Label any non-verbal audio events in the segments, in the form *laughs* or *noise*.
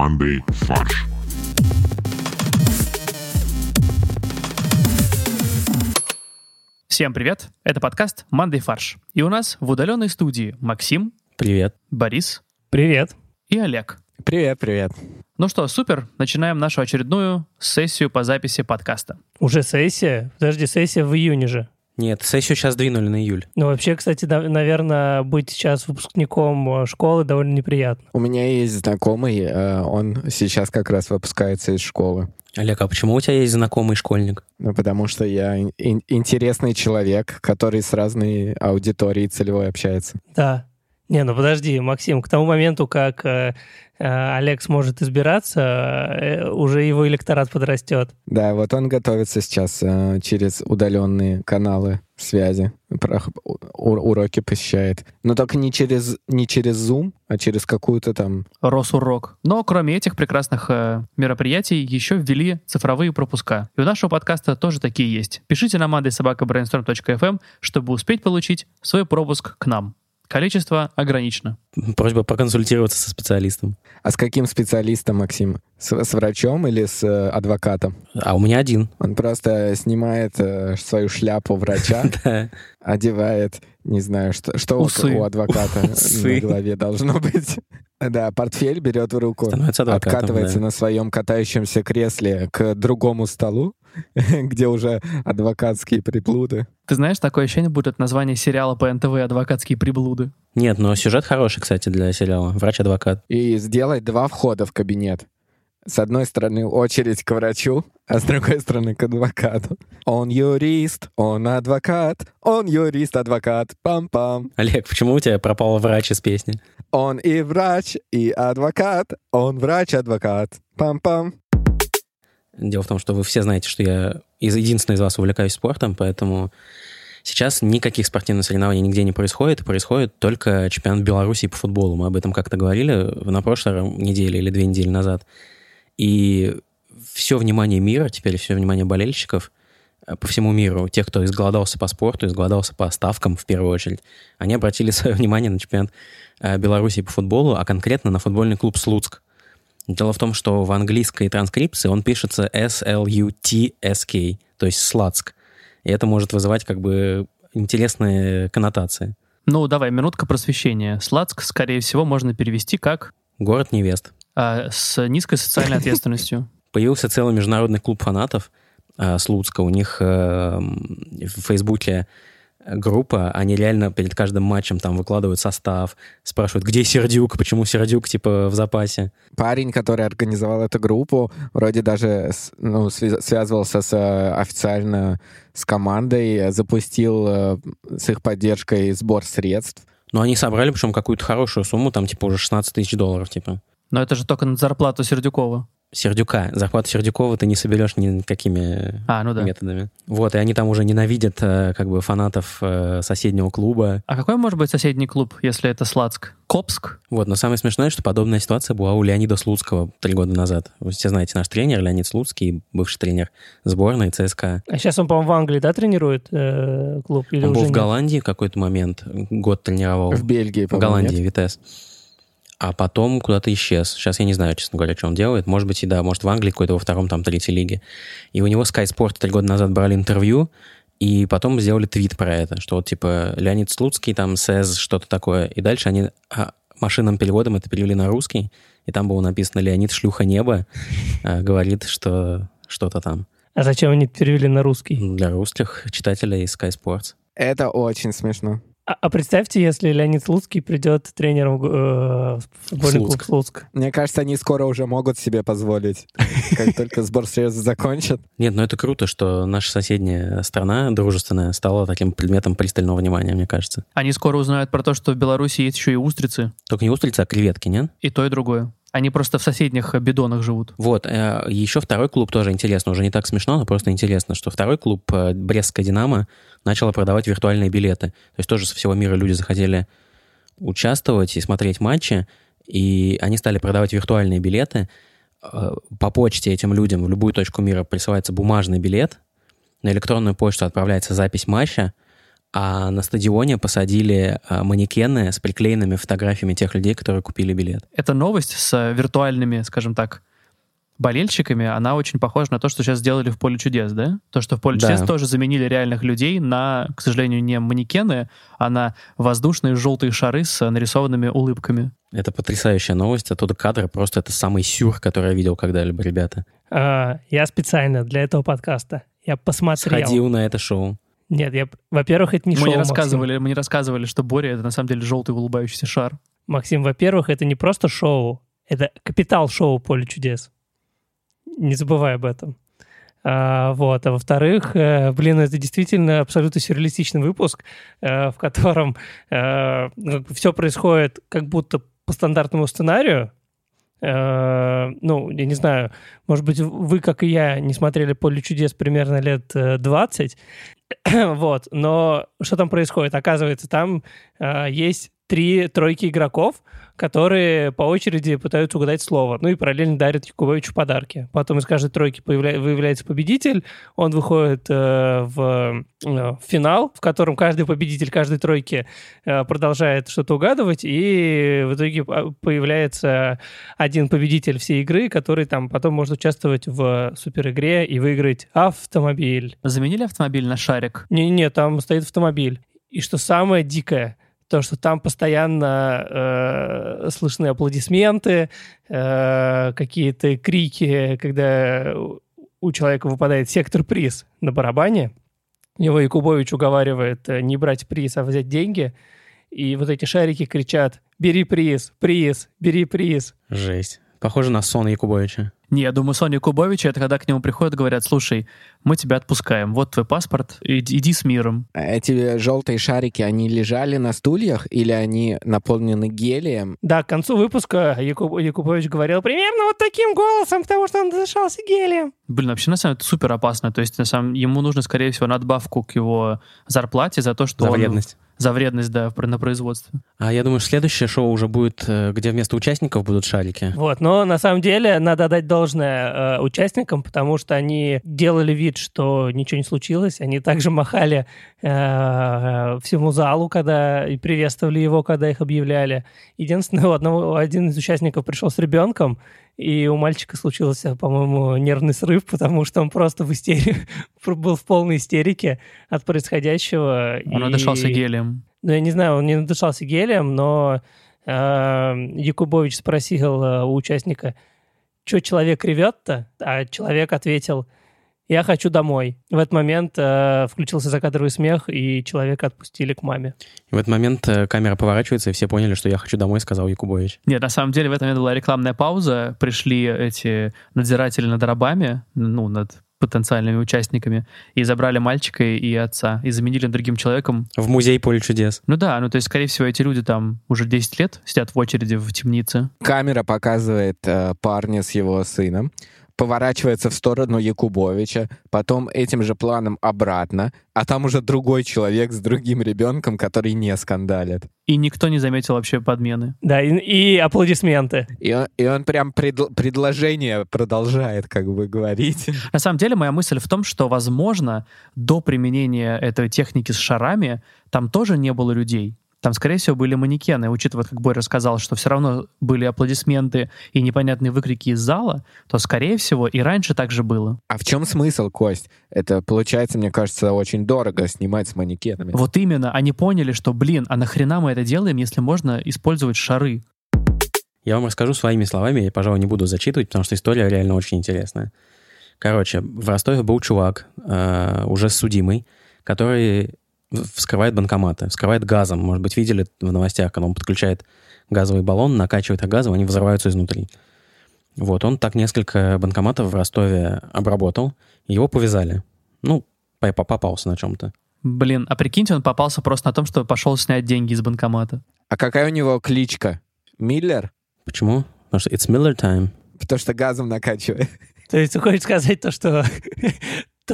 командой «Фарш». Всем привет! Это подкаст «Мандай фарш». И у нас в удаленной студии Максим, Привет. Борис Привет. и Олег. Привет, привет. Ну что, супер, начинаем нашу очередную сессию по записи подкаста. Уже сессия? Подожди, сессия в июне же. Нет, сессию сейчас двинули на июль. Ну, вообще, кстати, да, наверное, быть сейчас выпускником э, школы довольно неприятно. У меня есть знакомый, э, он сейчас как раз выпускается из школы. Олег, а почему у тебя есть знакомый школьник? Ну, потому что я ин- ин- интересный человек, который с разной аудиторией целевой общается. Да. Не, ну подожди, Максим, к тому моменту, как э, э, Олег сможет избираться, э, уже его электорат подрастет. Да, вот он готовится сейчас э, через удаленные каналы связи, про- у- уроки посещает. Но только не через, не через Zoom, а через какую-то там... Росурок. Но кроме этих прекрасных э, мероприятий еще ввели цифровые пропуска. И у нашего подкаста тоже такие есть. Пишите на mandaysobakabrainstorm.fm, чтобы успеть получить свой пропуск к нам. Количество ограничено. Просьба проконсультироваться со специалистом. А с каким специалистом, Максим? С, с врачом или с э, адвокатом? А у меня один. Он просто снимает э, свою шляпу врача, *laughs* одевает, не знаю, что, что у- адвоката на голове должно быть. Да, портфель берет в руку, Становится адвокатом, откатывается да. на своем катающемся кресле к другому столу, *laughs* где уже адвокатские приблуды. Ты знаешь, такое ощущение будет название сериала по НТВ «Адвокатские приблуды». Нет, но сюжет хороший, кстати, для сериала. Врач-адвокат. И сделать два входа в кабинет. С одной стороны очередь к врачу, а с другой стороны к адвокату. Он юрист, он адвокат, он юрист, адвокат, пам-пам. Олег, почему у тебя пропал врач из песни? Он и врач, и адвокат, он врач-адвокат, пам-пам. Дело в том, что вы все знаете, что я из, единственный из вас увлекаюсь спортом, поэтому сейчас никаких спортивных соревнований нигде не происходит, происходит только чемпионат Беларуси по футболу. Мы об этом как-то говорили на прошлой неделе или две недели назад. И все внимание мира, теперь все внимание болельщиков э, по всему миру, тех, кто изголодался по спорту, изголодался по ставкам в первую очередь, они обратили *laughs* свое внимание на чемпионат э, Беларуси по футболу, а конкретно на футбольный клуб «Слуцк». Дело в том, что в английской транскрипции он пишется S-L-U-T-S-K, то есть «Слацк». И это может вызывать как бы интересные коннотации. Ну, давай, минутка просвещения. Сладск, скорее всего, можно перевести как Город невест. А, с низкой социальной *laughs* ответственностью. Появился целый международный клуб фанатов э, Слуцка. У них м, в Фейсбуке группа, они реально перед каждым матчем там выкладывают состав, спрашивают, где Сердюк, почему Сердюк, типа, в запасе. Парень, который организовал эту группу, вроде даже с- ну, свя- связывался с, э, официально с командой, запустил э, с их поддержкой сбор средств. Но они собрали, причем, какую-то хорошую сумму, там, типа, уже 16 тысяч долларов, типа. Но это же только на зарплату Сердюкова. Сердюка. Зарплату Сердюкова ты не соберешь никакими А, ну да. методами. Вот, и они там уже ненавидят, э, как бы, фанатов э, соседнего клуба. А какой может быть соседний клуб, если это Сладск? Копск? Вот, но самое смешное, что подобная ситуация была у Леонида Слуцкого три года назад. Вы все знаете, наш тренер Леонид Слуцкий, бывший тренер сборной ЦСКА. А сейчас он, по-моему, в Англии, да, тренирует э, клуб? Или Он был в? Голландии в какой-то момент, год тренировал. В Бельгии, В по-моему, Голландии, нет? Витес. А потом куда-то исчез. Сейчас я не знаю, честно говоря, что он делает. Может быть, и да, может, в Англии какой-то во втором, там, третьей лиге. И у него Sky Sport три года назад брали интервью, и потом сделали твит про это, что вот, типа, Леонид Слуцкий там says что-то такое. И дальше они а, машинным переводом это перевели на русский, и там было написано «Леонид шлюха неба», *laughs* а, говорит, что что-то там. А зачем они перевели на русский? Для русских читателей Sky Sports. Это очень смешно. А, а представьте, если Леонид Слуцкий придет тренером э, в футбольный клуб Слуцк. Слуцк. Мне кажется, они скоро уже могут себе позволить, *laughs* как только сбор средств закончат. Нет, ну это круто, что наша соседняя страна, дружественная, стала таким предметом пристального внимания, мне кажется. Они скоро узнают про то, что в Беларуси есть еще и устрицы, Только не устрицы, а креветки, нет? и то, и другое. Они просто в соседних бидонах живут. Вот, э, еще второй клуб тоже интересно, уже не так смешно, но просто интересно, что второй клуб, э, Брестская «Динамо», начала продавать виртуальные билеты. То есть тоже со всего мира люди захотели участвовать и смотреть матчи, и они стали продавать виртуальные билеты. Э, По почте этим людям в любую точку мира присылается бумажный билет, на электронную почту отправляется запись матча, а на стадионе посадили а, манекены с приклеенными фотографиями тех людей, которые купили билет. Эта новость с виртуальными, скажем так, болельщиками, она очень похожа на то, что сейчас сделали в «Поле чудес», да? То, что в «Поле Да. чудес» тоже заменили реальных людей на, к сожалению, не манекены, а на воздушные желтые шары с нарисованными улыбками. Это потрясающая новость. Оттуда кадры просто это самый сюр, который я видел когда-либо, ребята. А, я специально для этого подкаста. Я посмотрел. Сходил на это шоу. Нет, я, во-первых, это не мы, шоу, не Максим. рассказывали, мы не рассказывали, что Боря — это на самом деле желтый улыбающийся шар. Максим, во-первых, это не просто шоу, это капитал шоу «Поле чудес». Не забывай об этом. А, вот. А во-вторых, э, блин, это действительно абсолютно сюрреалистичный выпуск, э, в котором все происходит как будто по стандартному сценарию. Э, ну, я не знаю, может быть, вы, как и я, не смотрели «Поле чудес» примерно лет э, 20, *clears throat* вот, но что там происходит? Оказывается, там э, есть три тройки игроков, которые по очереди пытаются угадать слово, ну и параллельно дарят Якубовичу подарки. Потом из каждой тройки появля- выявляется победитель, он выходит э, в, э, финал, в котором каждый победитель каждой тройки э, продолжает что-то угадывать, и в итоге по- появляется один победитель всей игры, который там потом может участвовать в суперигре и выиграть автомобиль. Заменили автомобиль на шарик. Не-не, там стоит автомобиль. И что самое дикое, то, что там постоянно э, слышны аплодисменты, э, какие-то крики, когда у человека выпадает сектор-приз на барабане. Его Якубович уговаривает э, не брать приз, а взять деньги. И вот эти шарики кричат «Бери приз, приз, бери приз». Жесть. Похоже на сон Якубовича. Не, я думаю, Соня Кубовича, это когда к нему приходят, говорят, слушай, мы тебя отпускаем, вот твой паспорт, иди, иди с миром. Эти желтые шарики, они лежали на стульях или они наполнены гелием? Да, к концу выпуска Якуб- Якубович говорил примерно вот таким голосом, потому что он дышался гелием. Блин, вообще, на самом деле, это супер опасно. То есть, на самом ему нужно, скорее всего, надбавку к его зарплате за то, что За он- вредность. За вредность, да, на производстве. А я думаю, следующее шоу уже будет, э, где вместо участников будут шарики. Вот, но на самом деле надо отдать должное э, участникам, потому что они делали вид, что ничего не случилось. Они также махали э, всему залу, когда и приветствовали его, когда их объявляли. Единственное, у одного, один из участников пришел с ребенком, и у мальчика случился, по-моему, нервный срыв, потому что он просто в истерике, *laughs* был в полной истерике от происходящего. Он и- надышался гелием. ну, я не знаю, он не надышался гелием, но э, Якубович спросил э, у участника, что человек ревет-то? А человек ответил, я хочу домой. В этот момент э, включился закадровый смех, и человека отпустили к маме. И в этот момент э, камера поворачивается, и все поняли, что я хочу домой, сказал Якубович. Нет, на самом деле в этот момент была рекламная пауза, пришли эти надзиратели над рабами, ну, над потенциальными участниками, и забрали мальчика и отца, и заменили другим человеком. В музей поле чудес. Ну да, ну то есть, скорее всего, эти люди там уже 10 лет сидят в очереди в темнице. Камера показывает э, парня с его сыном, поворачивается в сторону Якубовича, потом этим же планом обратно, а там уже другой человек с другим ребенком, который не скандалит. И никто не заметил вообще подмены. Да, и, и аплодисменты. И он, и он прям предл- предложение продолжает как бы говорить. На самом деле, моя мысль в том, что, возможно, до применения этой техники с шарами там тоже не было людей. Там, скорее всего, были манекены. Учитывая, как Боря рассказал, что все равно были аплодисменты и непонятные выкрики из зала, то, скорее всего, и раньше так же было. А в чем смысл, Кость? Это получается, мне кажется, очень дорого снимать с манекенами. Вот именно, они поняли, что, блин, а нахрена мы это делаем, если можно использовать шары? Я вам расскажу своими словами, я, пожалуй, не буду зачитывать, потому что история реально очень интересная. Короче, в Ростове был чувак, э, уже судимый, который вскрывает банкоматы, вскрывает газом. Может быть, видели в новостях, когда он подключает газовый баллон, накачивает их газом, они взрываются изнутри. Вот, он так несколько банкоматов в Ростове обработал, его повязали. Ну, по- попался на чем-то. Блин, а прикиньте, он попался просто на том, что пошел снять деньги из банкомата. А какая у него кличка? Миллер? Почему? Потому что it's Miller time. Потому что газом накачивает. То есть ты хочешь сказать то, что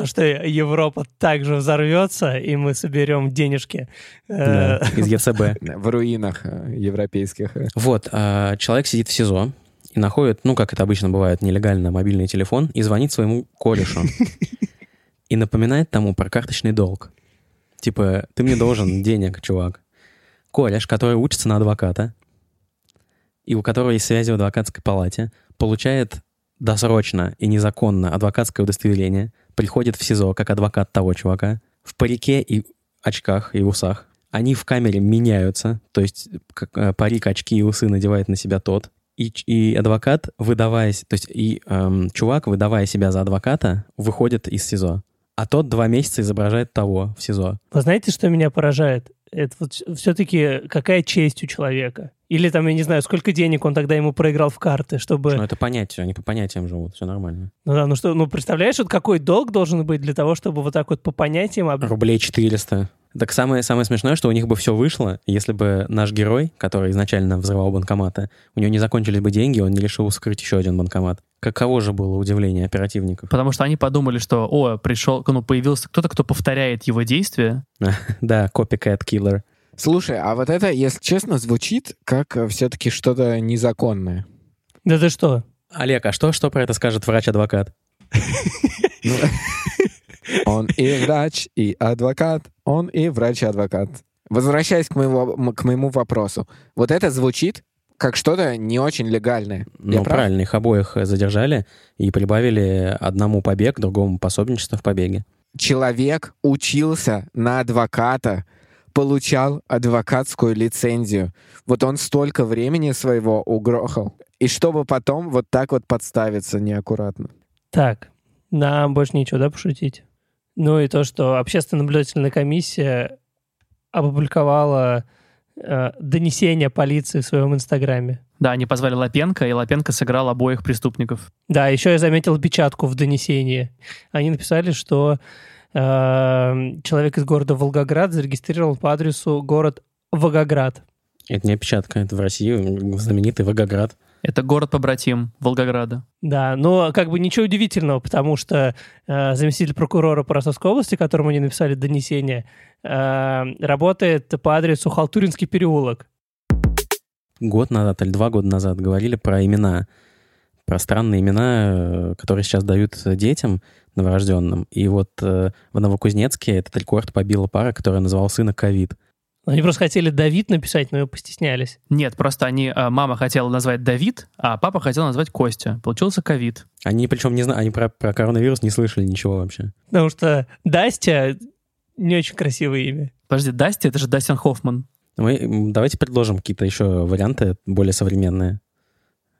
то, что Европа также взорвется, и мы соберем денежки. Да, э, из ЕЦБ. *laughs* В руинах э, европейских. Вот, а, человек сидит в СИЗО и находит, ну, как это обычно бывает, нелегально мобильный телефон и звонит своему корешу. *laughs* И напоминает тому про карточный долг. Типа, ты мне должен денег, чувак. Кореш, который учится на адвоката, и у которого есть связи в адвокатской палате, получает досрочно и незаконно адвокатское удостоверение, приходит в СИЗО как адвокат того чувака, в парике и очках и усах. Они в камере меняются, то есть э, парик, очки и усы надевает на себя тот. И, и адвокат, выдаваясь, то есть и эм, чувак, выдавая себя за адвоката, выходит из СИЗО. А тот два месяца изображает того в СИЗО. Вы знаете, что меня поражает? Это вот все-таки какая честь у человека? Или там, я не знаю, сколько денег он тогда ему проиграл в карты, чтобы... Ну, это понятие, они по понятиям живут, все нормально. Ну да, ну что, ну представляешь, вот какой долг должен быть для того, чтобы вот так вот по понятиям... об- Рублей 400. Так самое, самое смешное, что у них бы все вышло, если бы наш герой, который изначально взрывал банкоматы, у него не закончились бы деньги, он не решил скрыть еще один банкомат. Каково же было удивление оперативников? Потому что они подумали, что, о, пришел, ну, появился кто-то, кто повторяет его действия. *laughs* Да, copycat killer. Слушай, а вот это, если честно, звучит как все-таки что-то незаконное. Да ты что? Олег, а что, что про это скажет врач-адвокат? Ну, *laughs* Он и врач, и адвокат. Он и врач, и адвокат. Возвращаясь к моему, к моему вопросу. Вот это звучит как что-то не очень легальное. Ну, прав? правильно, их обоих задержали и прибавили одному побег, другому пособничество в побеге. Человек учился на адвоката, получал адвокатскую лицензию. Вот он столько времени своего угрохал. И чтобы потом вот так вот подставиться неаккуратно. Так, нам больше нечего, да, пошутить? Ну и то, что общественная наблюдательная комиссия опубликовала э, донесение полиции в своем инстаграме. Да, они позвали Лапенко, и Лапенко сыграл обоих преступников. Да, еще я заметил печатку в донесении. Они написали, что человек из города Волгоград зарегистрировал по адресу город Волгоград. Это не опечатка, это в России знаменитый Волгоград. Это город-побратим Волгограда. Да, но как бы ничего удивительного, потому что э, заместитель прокурора по Ростовской области, которому они написали донесение, э, работает по адресу Халтуринский переулок. Год назад или два года назад говорили про имена, про странные имена, э, которые сейчас дают детям новорожденным. И вот э, в Новокузнецке этот рекорд побила пара, которая называла сына ковид. Они просто хотели Давид написать, но постеснялись. Нет, просто они, а, мама хотела назвать Давид, а папа хотел назвать Костя. Получился ковид. Они причем не знают, они про, про коронавирус не слышали ничего вообще. Потому что Дастя не очень красивое имя. Подожди, Дасти, это же Дастин Хоффман. Мы давайте предложим какие-то еще варианты более современные,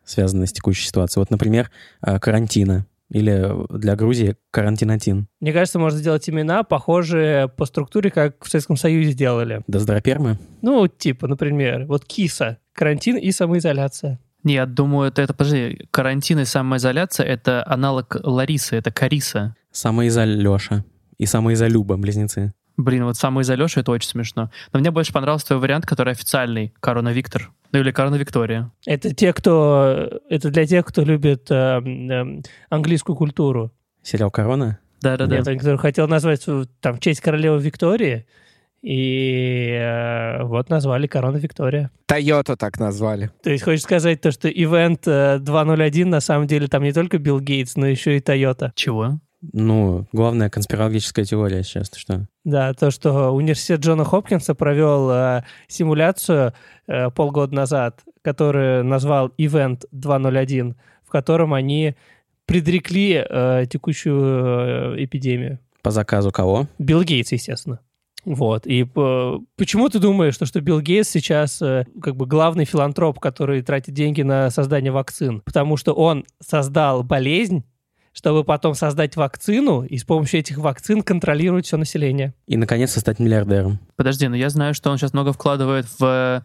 связанные с текущей ситуацией. Вот, например, э, карантина. Или для Грузии карантинатин. Мне кажется, можно сделать имена, похожие по структуре, как в Советском Союзе делали. Доздропермы. Ну, типа, например, вот КИСа. Карантин и самоизоляция. Нет, думаю, это, это, подожди, карантин и самоизоляция — это аналог Ларисы, это Кариса. Самоизоль Леша. И самоизолюба, близнецы. Блин, вот самоизолеша — это очень смешно. Но мне больше понравился твой вариант, который официальный. Корона Виктор. Ну или Корона Виктория. Это те, кто... Это для тех, кто любит э, э, английскую культуру. Сериал «Корона». Да-да-да. Нет, который хотел назвать свою, там в честь королевы Виктории. И э, вот назвали Корона Виктория. Тойоту так назвали. То есть хочешь сказать то, что ивент э, 201 на самом деле там не только Билл Гейтс, но еще и Тойота. Чего? Ну, главная конспирологическая теория сейчас, ты что? Да, то, что университет Джона Хопкинса провел э, симуляцию э, полгода назад, которую назвал Event 201, в котором они предрекли э, текущую э, эпидемию. По заказу кого? Билл Гейтс, естественно. Вот. И э, почему ты думаешь, что, что Билл Гейтс сейчас э, как бы главный филантроп, который тратит деньги на создание вакцин? Потому что он создал болезнь, чтобы потом создать вакцину и с помощью этих вакцин контролировать все население. И, наконец-то, стать миллиардером. Подожди, но я знаю, что он сейчас много вкладывает в,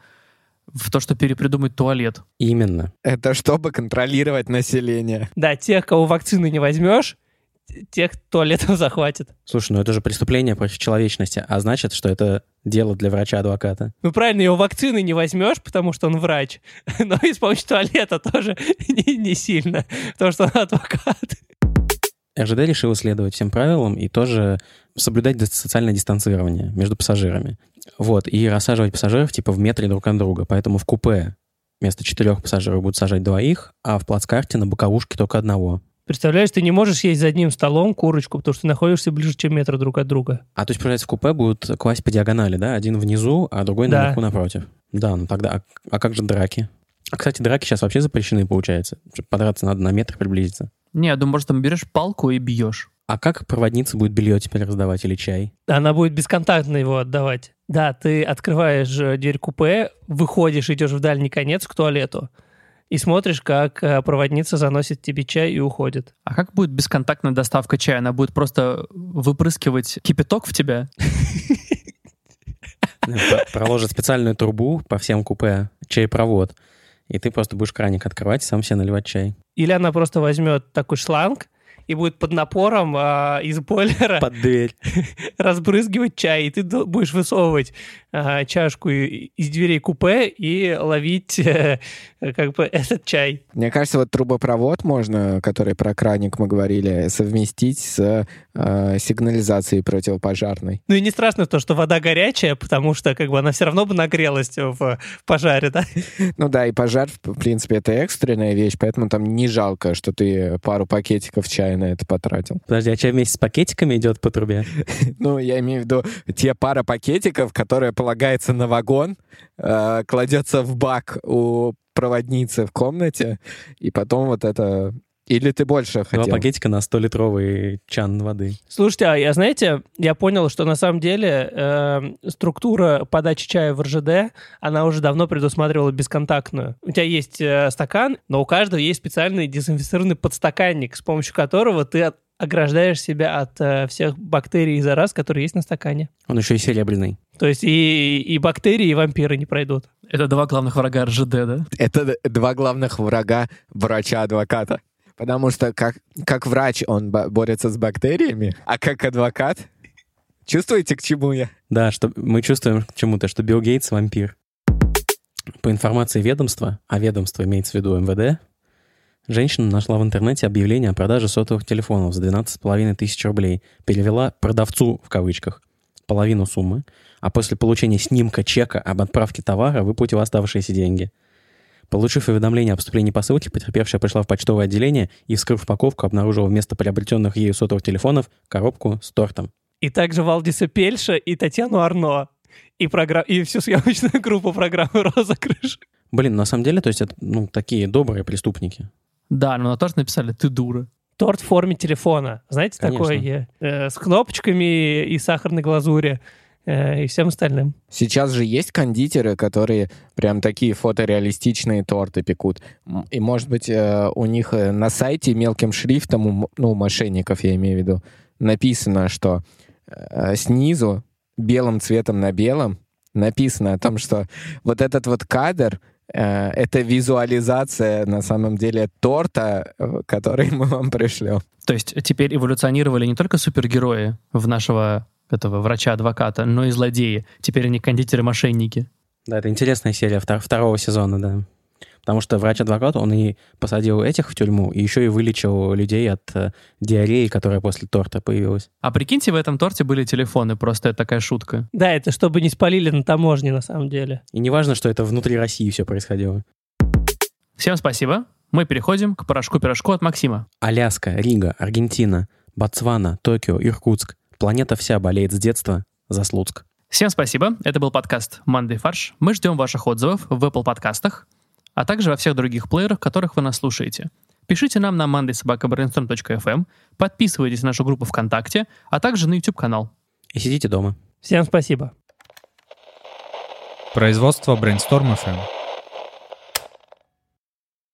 в то, что перепридумать туалет. Именно. Это чтобы контролировать население. Да, тех, кого вакцины не возьмешь, тех туалетов захватит. Слушай, ну это же преступление против человечности, а значит, что это дело для врача-адвоката. Ну, правильно, его вакцины не возьмешь, потому что он врач, *laughs* но и с помощью туалета тоже *laughs* не, не сильно, потому что он адвокат. РЖД решил следовать всем правилам и тоже соблюдать социальное дистанцирование между пассажирами. Вот, и рассаживать пассажиров типа в метре друг от друга. Поэтому в купе вместо четырех пассажиров будут сажать двоих, а в плацкарте на боковушке только одного. Представляешь, ты не можешь есть за одним столом курочку, потому что ты находишься ближе, чем метр друг от друга. А то есть, получается, в купе будут класть по диагонали, да? Один внизу, а другой Да. наверху напротив. Да, ну тогда... А, а как же драки? А, кстати, драки сейчас вообще запрещены, получается. Подраться надо на метр приблизиться. Не, я думаю, может, там берешь палку и бьешь. А как проводница будет белье теперь раздавать или чай? Она будет бесконтактно его отдавать. Да, ты открываешь э, дверь купе, выходишь, идешь в дальний конец к туалету и смотришь, как э, проводница заносит тебе чай и уходит. А как будет бесконтактная доставка чая? Она будет просто выпрыскивать кипяток в тебя? Про- Проложит специальную трубу по всем купе, чайпровод. И ты просто будешь краник открывать и сам себе наливать чай. Или она просто возьмет такой шланг и будет под напором а, из бойлера Под дверь. *laughs* разбрызгивать чай, и ты будешь высовывать а, чашку из дверей купе и ловить э, как бы этот чай. Мне кажется, вот трубопровод можно, который про краник мы говорили, совместить с э, сигнализацией противопожарной. Ну и не страшно то, что вода горячая, потому что как бы она все равно бы нагрелась в, в пожаре, да? *laughs* Ну да, и пожар, в принципе, это экстренная вещь, поэтому там не жалко, что ты пару пакетиков чая на это потратил. Подожди, а чай вместе с пакетиками идет по трубе? *laughs* Ну, я имею в виду те пара пакетиков, которые полагается на вагон, э, кладется в бак у проводницы в комнате, и потом вот это... Или ты больше Два хотел? пакетика на 100-литровый чан воды. Слушайте, а я, знаете, я понял, что на самом деле э, структура подачи чая в РЖД, она уже давно предусматривала бесконтактную. У тебя есть э, стакан, но у каждого есть специальный дезинфицированный подстаканник, с помощью которого ты от- ограждаешь себя от э, всех бактерий и зараз, которые есть на стакане. Он еще и серебряный. То есть и, и бактерии, и вампиры не пройдут. Это два главных врага РЖД, да? Это два главных врага врача-адвоката. Потому что как, как врач он бо- борется с бактериями, а как адвокат... Чувствуете, к чему я? Да, что мы чувствуем к чему-то, что Билл Гейтс вампир. По информации ведомства, а ведомство имеется в виду МВД, женщина нашла в интернете объявление о продаже сотовых телефонов за 12,5 тысяч рублей, перевела продавцу, в кавычках, половину суммы, а после получения снимка чека об отправке товара выплатила оставшиеся деньги. Получив уведомление о поступлении посылки, потерпевшая пришла в почтовое отделение и, вскрыв упаковку, обнаружила вместо приобретенных ею сотовых телефонов коробку с тортом. И также Валдиса Пельша и Татьяну Арно. И, програ... и всю съемочную *laughs* группу программы «Розыгрыш». Блин, на самом деле, то есть это, ну, такие добрые преступники. Да, но на торт написали «ты дура». Торт в форме телефона. Знаете, Конечно. такое? э, с кнопочками и сахарной глазури. Э, и всем остальным. Сейчас же есть кондитеры, которые прям такие фотореалистичные торты пекут. И, может быть, э, у них э, на сайте мелким шрифтом, ну, у мошенников, я имею в виду, написано, что снизу белым цветом на белом написано о том, что вот этот вот кадр это визуализация на самом деле торта, который мы вам пришлем. То есть теперь эволюционировали не только супергерои в нашего этого врача-адвоката, но и злодеи. Теперь они кондитеры-мошенники. Да, это интересная серия втор- второго сезона, да. Потому что врач-адвокат, он и посадил этих в тюрьму, и еще и вылечил людей от э, диареи, которая после торта появилась. А прикиньте, в этом торте были телефоны, просто это такая шутка. Да, это чтобы не спалили на таможне, на самом деле. И не важно, что это внутри России все происходило. Всем спасибо. Мы переходим к порошку-пирожку от Максима. Аляска, Рига, Аргентина, Ботсвана, Токио, Иркутск. Планета вся болеет с детства за Слуцк. Всем спасибо. Это был подкаст «Мандай фарш». Мы ждем ваших отзывов в Apple подкастах, а также во всех других плеерах, которых вы нас слушаете. Пишите нам на mandaysobakabrainstorm.fm, подписывайтесь на нашу группу ВКонтакте, а также на YouTube-канал. И сидите дома. Всем спасибо. Производство Brainstorm FM.